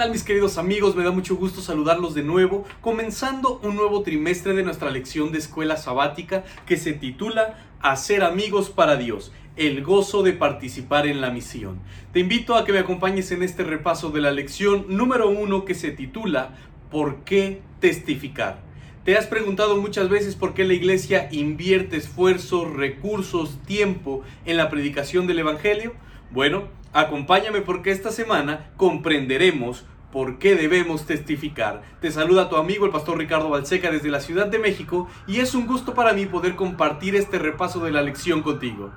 tal mis queridos amigos? Me da mucho gusto saludarlos de nuevo, comenzando un nuevo trimestre de nuestra lección de escuela sabática que se titula Hacer amigos para Dios, el gozo de participar en la misión. Te invito a que me acompañes en este repaso de la lección número uno que se titula ¿Por qué testificar? ¿Te has preguntado muchas veces por qué la iglesia invierte esfuerzos, recursos, tiempo en la predicación del Evangelio? Bueno, acompáñame porque esta semana comprenderemos por qué debemos testificar. Te saluda tu amigo el pastor Ricardo Balseca desde la Ciudad de México y es un gusto para mí poder compartir este repaso de la lección contigo.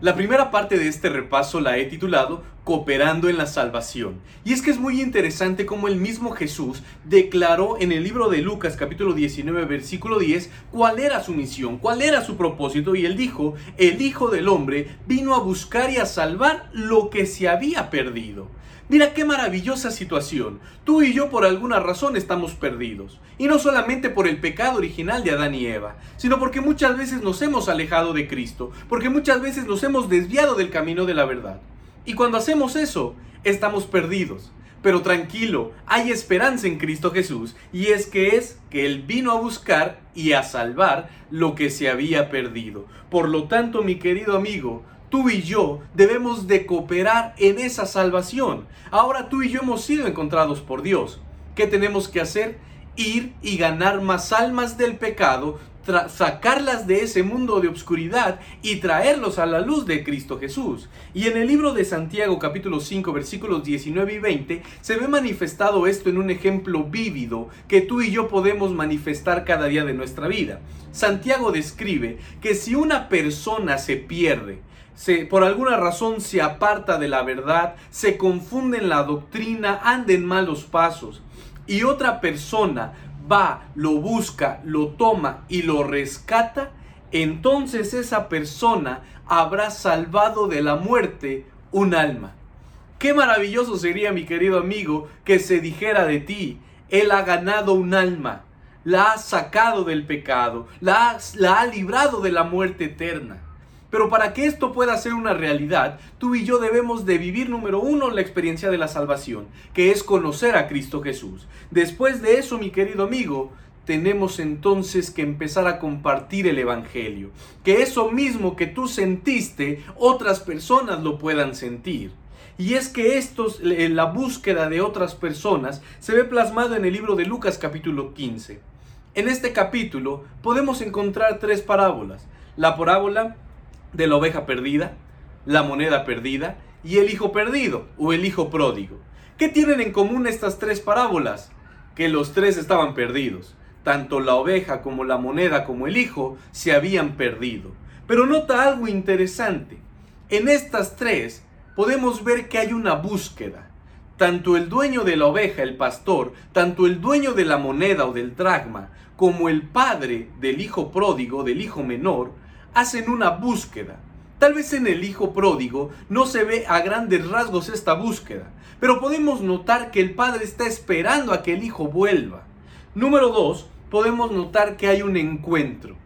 La primera parte de este repaso la he titulado Cooperando en la Salvación. Y es que es muy interesante cómo el mismo Jesús declaró en el libro de Lucas capítulo 19 versículo 10 cuál era su misión, cuál era su propósito. Y él dijo, el Hijo del Hombre vino a buscar y a salvar lo que se había perdido. Mira qué maravillosa situación. Tú y yo por alguna razón estamos perdidos. Y no solamente por el pecado original de Adán y Eva, sino porque muchas veces nos hemos alejado de Cristo, porque muchas veces nos hemos desviado del camino de la verdad. Y cuando hacemos eso, estamos perdidos. Pero tranquilo, hay esperanza en Cristo Jesús, y es que es que Él vino a buscar y a salvar lo que se había perdido. Por lo tanto, mi querido amigo, tú y yo debemos de cooperar en esa salvación. Ahora tú y yo hemos sido encontrados por Dios. ¿Qué tenemos que hacer? Ir y ganar más almas del pecado, sacarlas de ese mundo de obscuridad y traerlos a la luz de Cristo Jesús. Y en el libro de Santiago capítulo 5 versículos 19 y 20 se ve manifestado esto en un ejemplo vívido que tú y yo podemos manifestar cada día de nuestra vida. Santiago describe que si una persona se pierde, por alguna razón se aparta de la verdad, se confunde en la doctrina, anda en malos pasos, y otra persona va, lo busca, lo toma y lo rescata, entonces esa persona habrá salvado de la muerte un alma. Qué maravilloso sería, mi querido amigo, que se dijera de ti, Él ha ganado un alma, la ha sacado del pecado, la la ha librado de la muerte eterna. Pero para que esto pueda ser una realidad, tú y yo debemos de vivir, número uno, la experiencia de la salvación, que es conocer a Cristo Jesús. Después de eso, mi querido amigo, tenemos entonces que empezar a compartir el Evangelio. Que eso mismo que tú sentiste, otras personas lo puedan sentir. Y es que esto, la búsqueda de otras personas, se ve plasmado en el libro de Lucas capítulo 15. En este capítulo podemos encontrar tres parábolas. La parábola de la oveja perdida, la moneda perdida y el hijo perdido o el hijo pródigo. ¿Qué tienen en común estas tres parábolas? Que los tres estaban perdidos. Tanto la oveja como la moneda como el hijo se habían perdido. Pero nota algo interesante. En estas tres podemos ver que hay una búsqueda. Tanto el dueño de la oveja, el pastor, tanto el dueño de la moneda o del dragma, como el padre del hijo pródigo, del hijo menor, hacen una búsqueda. Tal vez en el hijo pródigo no se ve a grandes rasgos esta búsqueda, pero podemos notar que el padre está esperando a que el hijo vuelva. Número dos, podemos notar que hay un encuentro.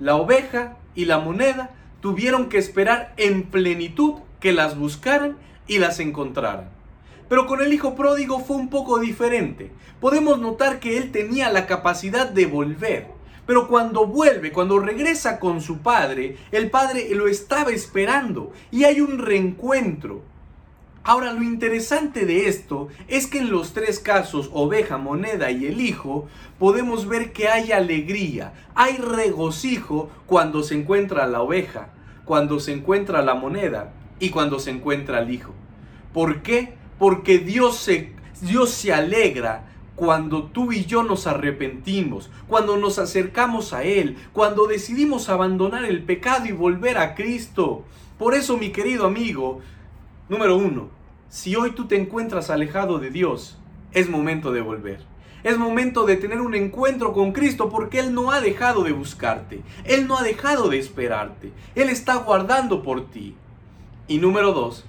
La oveja y la moneda tuvieron que esperar en plenitud que las buscaran y las encontraran. Pero con el hijo pródigo fue un poco diferente. Podemos notar que él tenía la capacidad de volver pero cuando vuelve, cuando regresa con su padre, el padre lo estaba esperando y hay un reencuentro. Ahora lo interesante de esto es que en los tres casos, oveja, moneda y el hijo, podemos ver que hay alegría, hay regocijo cuando se encuentra la oveja, cuando se encuentra la moneda y cuando se encuentra el hijo. ¿Por qué? Porque Dios se, Dios se alegra cuando tú y yo nos arrepentimos, cuando nos acercamos a Él, cuando decidimos abandonar el pecado y volver a Cristo. Por eso, mi querido amigo, número uno, si hoy tú te encuentras alejado de Dios, es momento de volver. Es momento de tener un encuentro con Cristo porque Él no ha dejado de buscarte. Él no ha dejado de esperarte. Él está guardando por ti. Y número dos,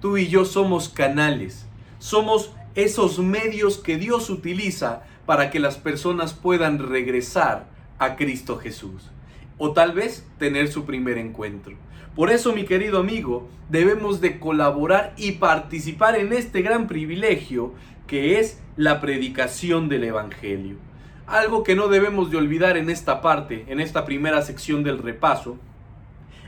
tú y yo somos canales. Somos esos medios que Dios utiliza para que las personas puedan regresar a Cristo Jesús. o tal vez tener su primer encuentro. Por eso, mi querido amigo, debemos de colaborar y participar en este gran privilegio que es la predicación del Evangelio. Algo que no debemos de olvidar en esta parte, en esta primera sección del repaso,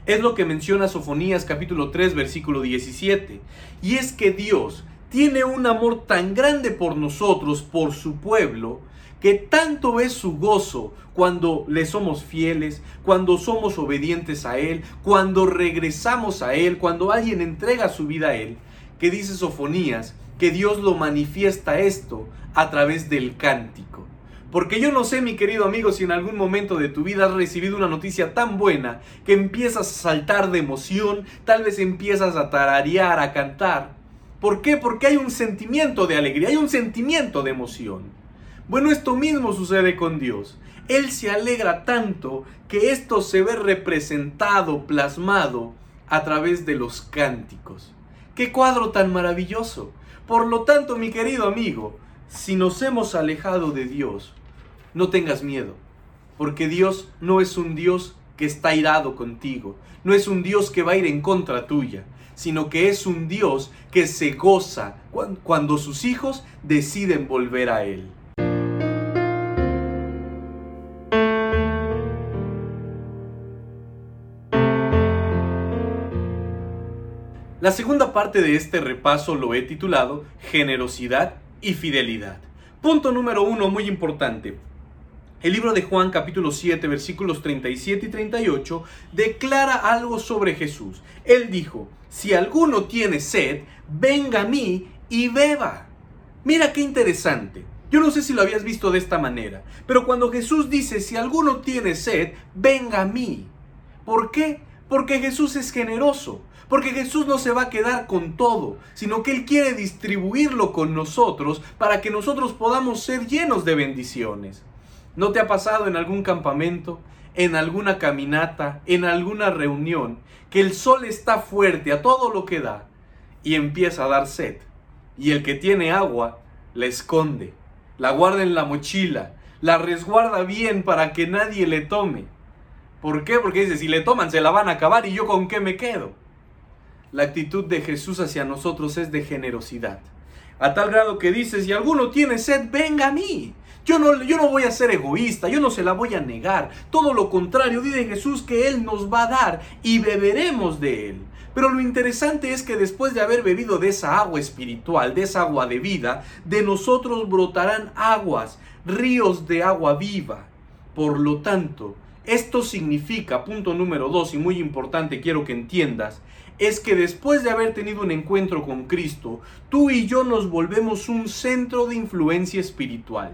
es lo que menciona Sofonías capítulo 3 versículo 17. Y es que Dios tiene un amor tan grande por nosotros, por su pueblo, que tanto es su gozo cuando le somos fieles, cuando somos obedientes a Él, cuando regresamos a Él, cuando alguien entrega su vida a Él, que dice Sofonías que Dios lo manifiesta esto a través del cántico. Porque yo no sé, mi querido amigo, si en algún momento de tu vida has recibido una noticia tan buena que empiezas a saltar de emoción, tal vez empiezas a tararear, a cantar. ¿Por qué? Porque hay un sentimiento de alegría, hay un sentimiento de emoción. Bueno, esto mismo sucede con Dios. Él se alegra tanto que esto se ve representado, plasmado a través de los cánticos. ¡Qué cuadro tan maravilloso! Por lo tanto, mi querido amigo, si nos hemos alejado de Dios, no tengas miedo, porque Dios no es un Dios que está irado contigo, no es un Dios que va a ir en contra tuya, sino que es un Dios que se goza cuando sus hijos deciden volver a Él. La segunda parte de este repaso lo he titulado Generosidad y fidelidad. Punto número uno, muy importante. El libro de Juan capítulo 7 versículos 37 y 38 declara algo sobre Jesús. Él dijo, si alguno tiene sed, venga a mí y beba. Mira qué interesante. Yo no sé si lo habías visto de esta manera, pero cuando Jesús dice, si alguno tiene sed, venga a mí. ¿Por qué? Porque Jesús es generoso. Porque Jesús no se va a quedar con todo, sino que Él quiere distribuirlo con nosotros para que nosotros podamos ser llenos de bendiciones. ¿No te ha pasado en algún campamento, en alguna caminata, en alguna reunión, que el sol está fuerte a todo lo que da y empieza a dar sed? Y el que tiene agua la esconde, la guarda en la mochila, la resguarda bien para que nadie le tome. ¿Por qué? Porque dice, si le toman se la van a acabar y yo con qué me quedo. La actitud de Jesús hacia nosotros es de generosidad. A tal grado que dice, si alguno tiene sed, venga a mí. Yo no, yo no voy a ser egoísta, yo no se la voy a negar. Todo lo contrario, dice Jesús que Él nos va a dar y beberemos de Él. Pero lo interesante es que después de haber bebido de esa agua espiritual, de esa agua de vida, de nosotros brotarán aguas, ríos de agua viva. Por lo tanto, esto significa, punto número dos y muy importante, quiero que entiendas, es que después de haber tenido un encuentro con Cristo, tú y yo nos volvemos un centro de influencia espiritual.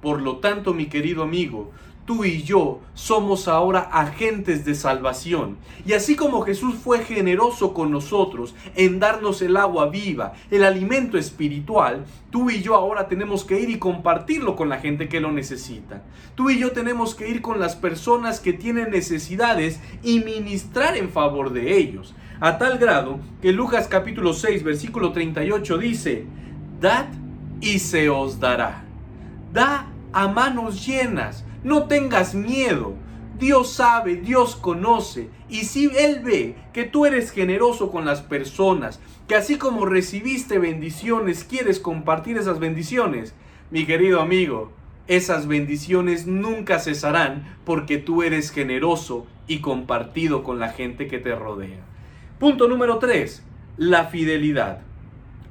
Por lo tanto, mi querido amigo, tú y yo somos ahora agentes de salvación. Y así como Jesús fue generoso con nosotros en darnos el agua viva, el alimento espiritual, tú y yo ahora tenemos que ir y compartirlo con la gente que lo necesita. Tú y yo tenemos que ir con las personas que tienen necesidades y ministrar en favor de ellos. A tal grado que Lucas capítulo 6 versículo 38 dice, Dad y se os dará. Da a manos llenas no tengas miedo. Dios sabe, Dios conoce. Y si Él ve que tú eres generoso con las personas, que así como recibiste bendiciones, quieres compartir esas bendiciones, mi querido amigo, esas bendiciones nunca cesarán porque tú eres generoso y compartido con la gente que te rodea. Punto número 3. La fidelidad.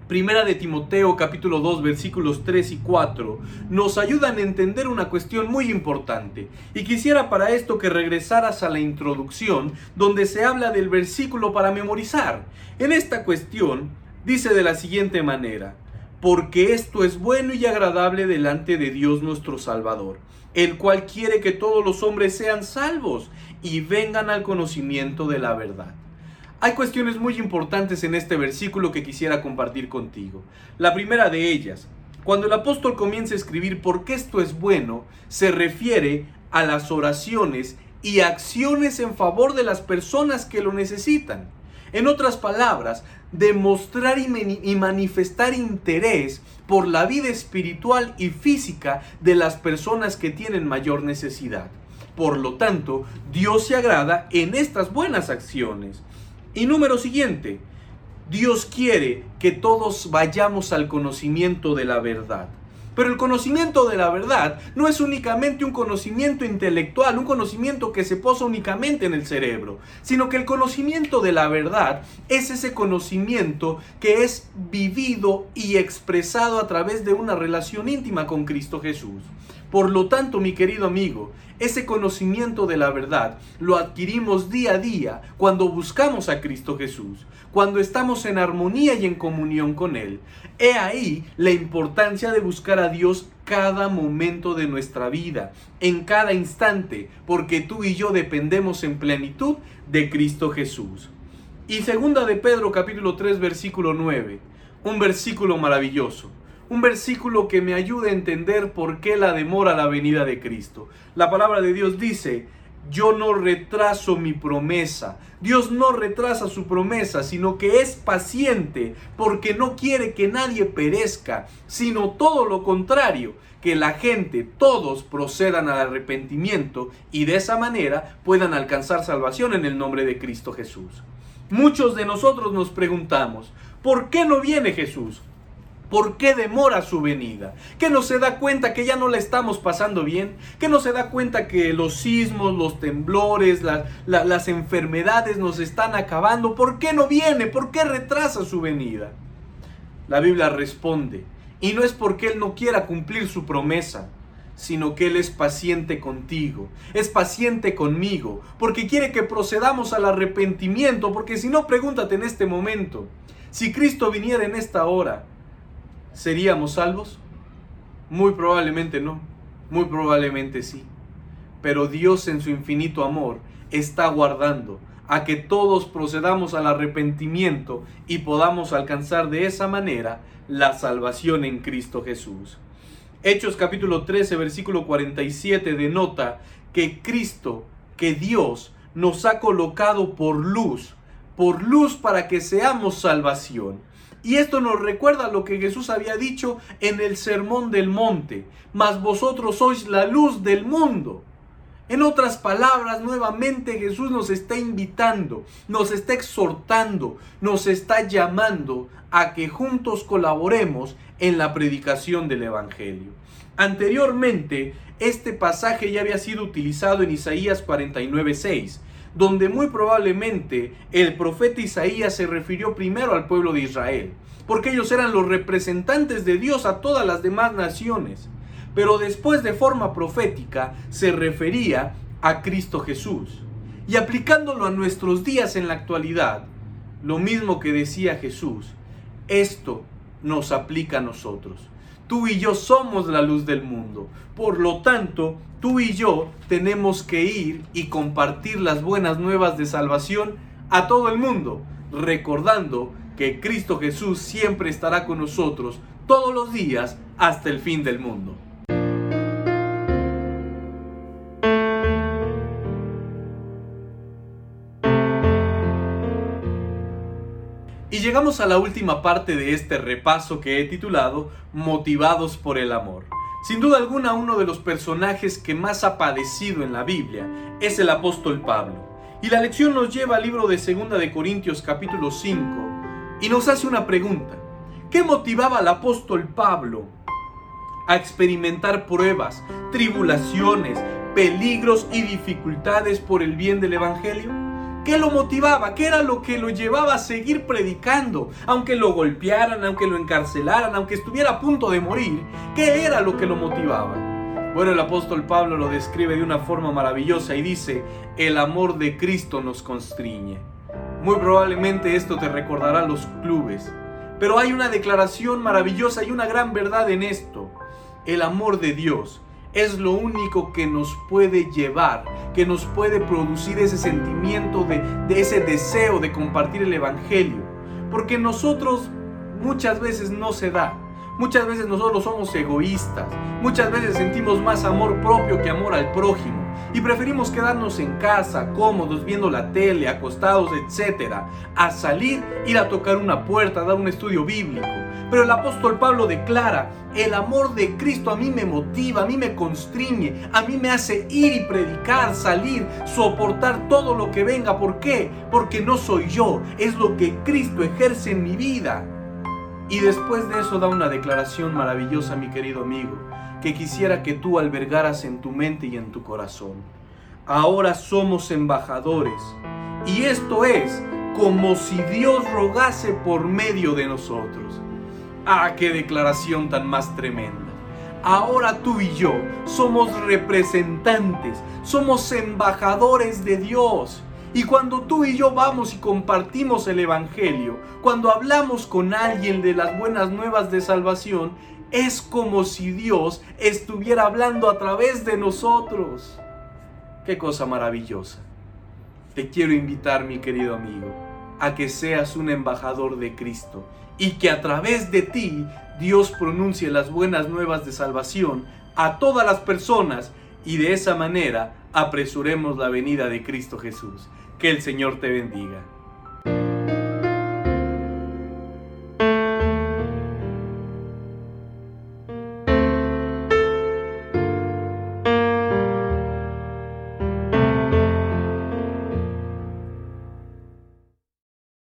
Primera de Timoteo capítulo 2 versículos 3 y 4 nos ayudan a entender una cuestión muy importante. Y quisiera para esto que regresaras a la introducción donde se habla del versículo para memorizar. En esta cuestión dice de la siguiente manera, porque esto es bueno y agradable delante de Dios nuestro Salvador, el cual quiere que todos los hombres sean salvos y vengan al conocimiento de la verdad. Hay cuestiones muy importantes en este versículo que quisiera compartir contigo. La primera de ellas, cuando el apóstol comienza a escribir por qué esto es bueno, se refiere a las oraciones y acciones en favor de las personas que lo necesitan. En otras palabras, demostrar y, manifestar interés por la vida espiritual y física de las personas que tienen mayor necesidad. Por lo tanto, Dios se agrada en estas buenas acciones. Y número siguiente, Dios quiere que todos vayamos al conocimiento de la verdad. Pero el conocimiento de la verdad no es únicamente un conocimiento intelectual, un conocimiento que se posa únicamente en el cerebro, sino que el conocimiento de la verdad es ese conocimiento que es vivido y expresado a través de una relación íntima con Cristo Jesús. Por lo tanto, mi querido amigo, ese conocimiento de la verdad lo adquirimos día a día cuando buscamos a Cristo Jesús cuando estamos en armonía y en comunión con Él. He ahí la importancia de buscar a Dios cada momento de nuestra vida, en cada instante, porque tú y yo dependemos en plenitud de Cristo Jesús. Y segunda de Pedro capítulo 3 versículo 9, un versículo maravilloso. Un versículo que me ayuda a entender por qué la demora la venida de Cristo. La palabra de Dios dice, yo no retraso mi promesa. Dios no retrasa su promesa, sino que es paciente porque no quiere que nadie perezca, sino todo lo contrario, que la gente, todos procedan al arrepentimiento y de esa manera puedan alcanzar salvación en el nombre de Cristo Jesús. Muchos de nosotros nos preguntamos, ¿por qué no viene Jesús? ¿Por qué demora su venida? ¿Que no se da cuenta que ya no la estamos pasando bien? ¿Que no se da cuenta que los sismos, los temblores, las enfermedades nos están acabando? ¿Por qué no viene? ¿Por qué retrasa su venida? La Biblia responde, y no es porque Él no quiera cumplir su promesa, sino que Él es paciente contigo, es paciente conmigo, porque quiere que procedamos al arrepentimiento, porque si no, pregúntate en este momento, si Cristo viniera en esta hora, ¿Seríamos salvos? Muy probablemente no, muy probablemente sí. Pero Dios en su infinito amor está guardando a que todos procedamos al arrepentimiento y podamos alcanzar de esa manera la salvación en Cristo Jesús. Hechos capítulo 13 versículo 47 denota que Cristo, que Dios nos ha colocado por luz, por luz para que seamos salvación. Y esto nos recuerda lo que Jesús había dicho en el Sermón del Monte, mas vosotros sois la luz del mundo. En otras palabras, nuevamente Jesús nos está invitando, nos está exhortando, nos está llamando a que juntos colaboremos en la predicación del Evangelio. Anteriormente, este pasaje ya había sido utilizado en Isaías 49.6 donde muy probablemente el profeta Isaías se refirió primero al pueblo de Israel, porque ellos eran los representantes de Dios a todas las demás naciones. Pero después de forma profética se refería a Cristo Jesús. Y aplicándolo a nuestros días en la actualidad, lo mismo que decía Jesús, esto nos aplica a nosotros. Tú y yo somos la luz del mundo. Por lo tanto, tú y yo tenemos que ir y compartir las buenas nuevas de salvación a todo el mundo, recordando que Cristo Jesús siempre estará con nosotros todos los días hasta el fin del mundo. Y llegamos a la última parte de este repaso que he titulado Motivados por el Amor. Sin duda alguna uno de los personajes que más ha padecido en la Biblia es el apóstol Pablo. Y la lección nos lleva al libro de 2 de Corintios capítulo 5 y nos hace una pregunta. ¿Qué motivaba al apóstol Pablo a experimentar pruebas, tribulaciones, peligros y dificultades por el bien del Evangelio? ¿Qué lo motivaba? ¿Qué era lo que lo llevaba a seguir predicando? Aunque lo golpearan, aunque lo encarcelaran, aunque estuviera a punto de morir, ¿qué era lo que lo motivaba? Bueno, el apóstol Pablo lo describe de una forma maravillosa y dice, el amor de Cristo nos constriñe. Muy probablemente esto te recordará los clubes, pero hay una declaración maravillosa y una gran verdad en esto. El amor de Dios es lo único que nos puede llevar, que nos puede producir ese sentimiento de, ese deseo de compartir el Evangelio. Porque nosotros muchas veces no se da. Muchas veces nosotros somos egoístas. Muchas veces sentimos más amor propio que amor al prójimo. y preferimos quedarnos en casa, cómodos, viendo la tele, acostados, etc., a salir, ir a tocar una puerta, dar un estudio bíblico. Pero el apóstol Pablo declara, el amor de Cristo a mí me motiva, a mí me constriñe, a mí me hace ir y predicar, salir, soportar todo lo que venga. ¿Por qué? Porque no soy yo, es lo que Cristo ejerce en mi vida. Y después de eso da una declaración maravillosa, mi querido amigo, que quisiera que tú albergaras en tu mente y en tu corazón. Ahora somos embajadores. Y esto es como si Dios rogase por medio de nosotros. Ah, qué declaración tan más tremenda. Ahora tú y yo somos representantes, somos embajadores de Dios. Y cuando tú y yo vamos y compartimos el Evangelio, cuando hablamos con alguien de las buenas nuevas de salvación, es como si Dios estuviera hablando a través de nosotros. Qué cosa maravillosa. Te quiero invitar, mi querido amigo, a que seas un embajador de Cristo y que a través de ti Dios pronuncie las buenas nuevas de salvación a todas las personas y de esa manera apresuremos la venida de Cristo Jesús. Que el Señor te bendiga.